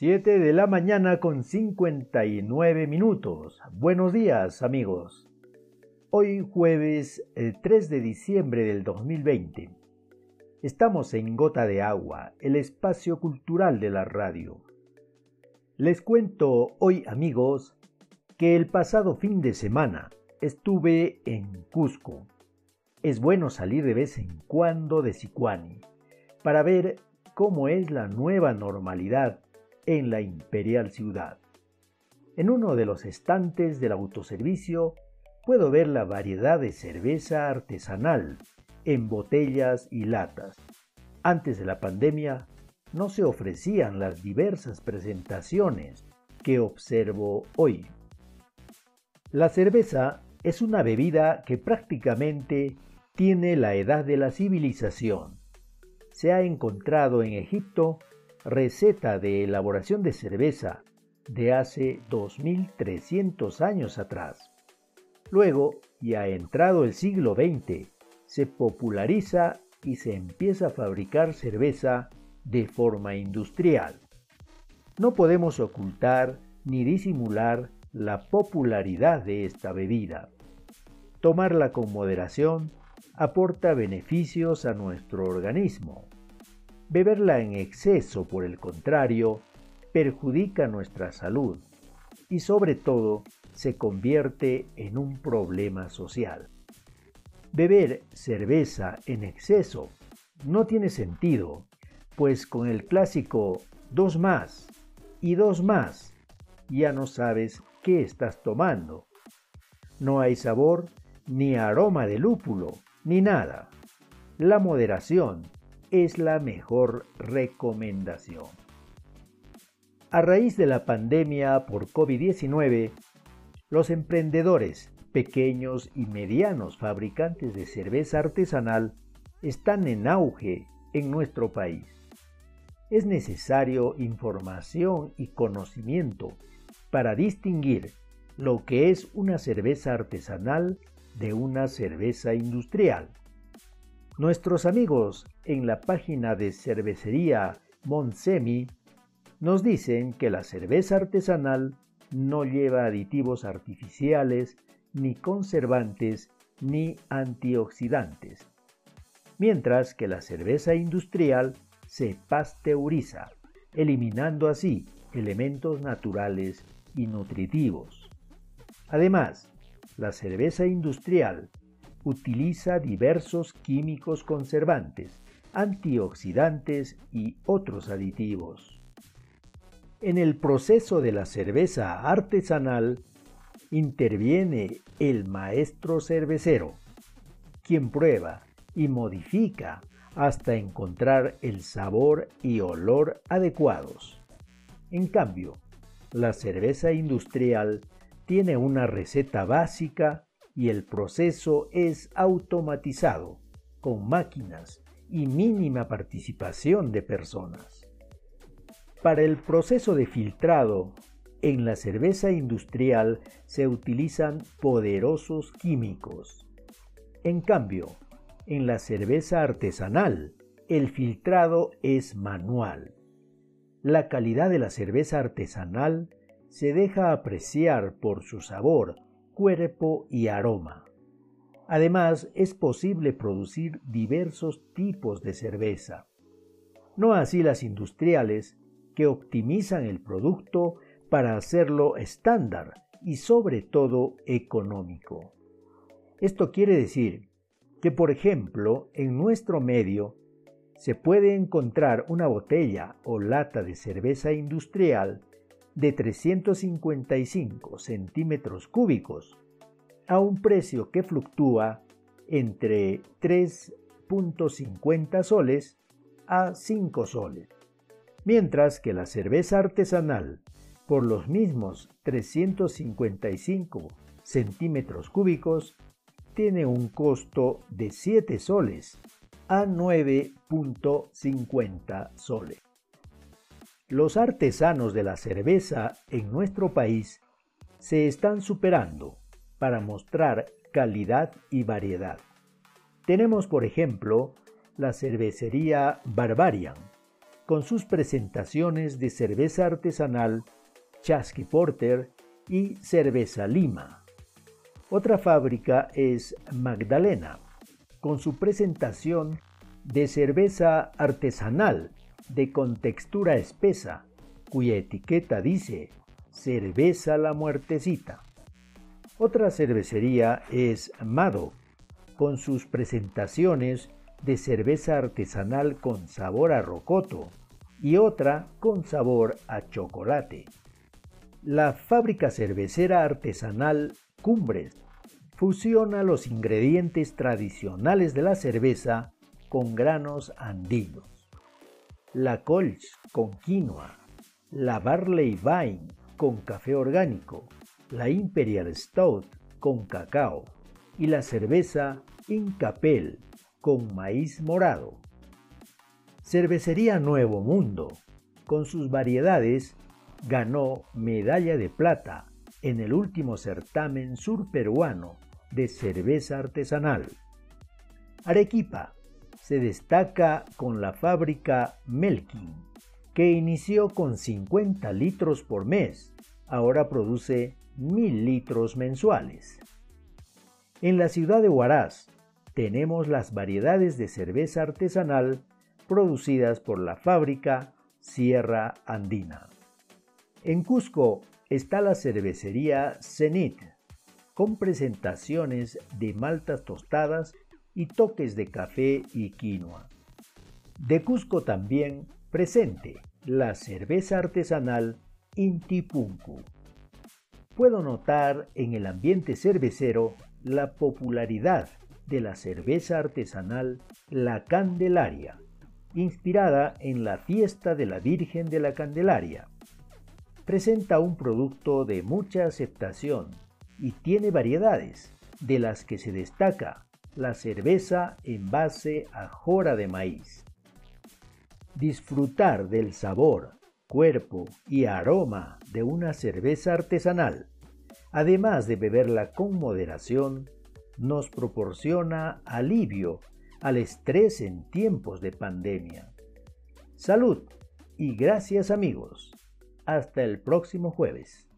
7 de la mañana con 59 minutos. Buenos días amigos. Hoy jueves el 3 de diciembre del 2020. Estamos en Gota de Agua, el espacio cultural de la radio. Les cuento hoy amigos que el pasado fin de semana estuve en Cusco. Es bueno salir de vez en cuando de Sicuani para ver cómo es la nueva normalidad en la imperial ciudad. En uno de los estantes del autoservicio puedo ver la variedad de cerveza artesanal en botellas y latas. Antes de la pandemia no se ofrecían las diversas presentaciones que observo hoy. La cerveza es una bebida que prácticamente tiene la edad de la civilización. Se ha encontrado en Egipto receta de elaboración de cerveza de hace 2300 años atrás. Luego, ya entrado el siglo XX, se populariza y se empieza a fabricar cerveza de forma industrial. No podemos ocultar ni disimular la popularidad de esta bebida. Tomarla con moderación aporta beneficios a nuestro organismo. Beberla en exceso, por el contrario, perjudica nuestra salud y sobre todo se convierte en un problema social. Beber cerveza en exceso no tiene sentido, pues con el clásico dos más y dos más ya no sabes qué estás tomando. No hay sabor ni aroma de lúpulo, ni nada. La moderación es la mejor recomendación. A raíz de la pandemia por COVID-19, los emprendedores, pequeños y medianos fabricantes de cerveza artesanal están en auge en nuestro país. Es necesario información y conocimiento para distinguir lo que es una cerveza artesanal de una cerveza industrial. Nuestros amigos en la página de cervecería Monsemi nos dicen que la cerveza artesanal no lleva aditivos artificiales, ni conservantes, ni antioxidantes, mientras que la cerveza industrial se pasteuriza, eliminando así elementos naturales y nutritivos. Además, la cerveza industrial utiliza diversos químicos conservantes, antioxidantes y otros aditivos. En el proceso de la cerveza artesanal interviene el maestro cervecero, quien prueba y modifica hasta encontrar el sabor y olor adecuados. En cambio, la cerveza industrial tiene una receta básica y el proceso es automatizado, con máquinas y mínima participación de personas. Para el proceso de filtrado, en la cerveza industrial se utilizan poderosos químicos. En cambio, en la cerveza artesanal, el filtrado es manual. La calidad de la cerveza artesanal se deja apreciar por su sabor, cuerpo y aroma. Además, es posible producir diversos tipos de cerveza. No así las industriales, que optimizan el producto para hacerlo estándar y sobre todo económico. Esto quiere decir que, por ejemplo, en nuestro medio se puede encontrar una botella o lata de cerveza industrial de 355 centímetros cúbicos a un precio que fluctúa entre 3.50 soles a 5 soles, mientras que la cerveza artesanal por los mismos 355 centímetros cúbicos tiene un costo de 7 soles a 9.50 soles. Los artesanos de la cerveza en nuestro país se están superando para mostrar calidad y variedad. Tenemos, por ejemplo, la cervecería Barbarian, con sus presentaciones de cerveza artesanal Chasqui Porter y Cerveza Lima. Otra fábrica es Magdalena, con su presentación de cerveza artesanal de contextura espesa, cuya etiqueta dice Cerveza la Muertecita. Otra cervecería es Mado, con sus presentaciones de cerveza artesanal con sabor a rocoto y otra con sabor a chocolate. La fábrica cervecera artesanal Cumbres fusiona los ingredientes tradicionales de la cerveza con granos andinos. La Colch con quinoa, la Barley Vine con café orgánico, la Imperial Stout con cacao y la cerveza Incapel con maíz morado. Cervecería Nuevo Mundo, con sus variedades, ganó medalla de plata en el último certamen surperuano de cerveza artesanal. Arequipa se destaca con la fábrica Melkin, que inició con 50 litros por mes, ahora produce 1000 litros mensuales. En la ciudad de Huaraz tenemos las variedades de cerveza artesanal producidas por la fábrica Sierra Andina. En Cusco está la cervecería Zenit, con presentaciones de maltas tostadas y toques de café y quinoa. De Cusco también presente la cerveza artesanal Intipunku. Puedo notar en el ambiente cervecero la popularidad de la cerveza artesanal La Candelaria, inspirada en la fiesta de la Virgen de la Candelaria. Presenta un producto de mucha aceptación y tiene variedades, de las que se destaca la cerveza en base a jora de maíz. Disfrutar del sabor, cuerpo y aroma de una cerveza artesanal, además de beberla con moderación, nos proporciona alivio al estrés en tiempos de pandemia. Salud y gracias amigos. Hasta el próximo jueves.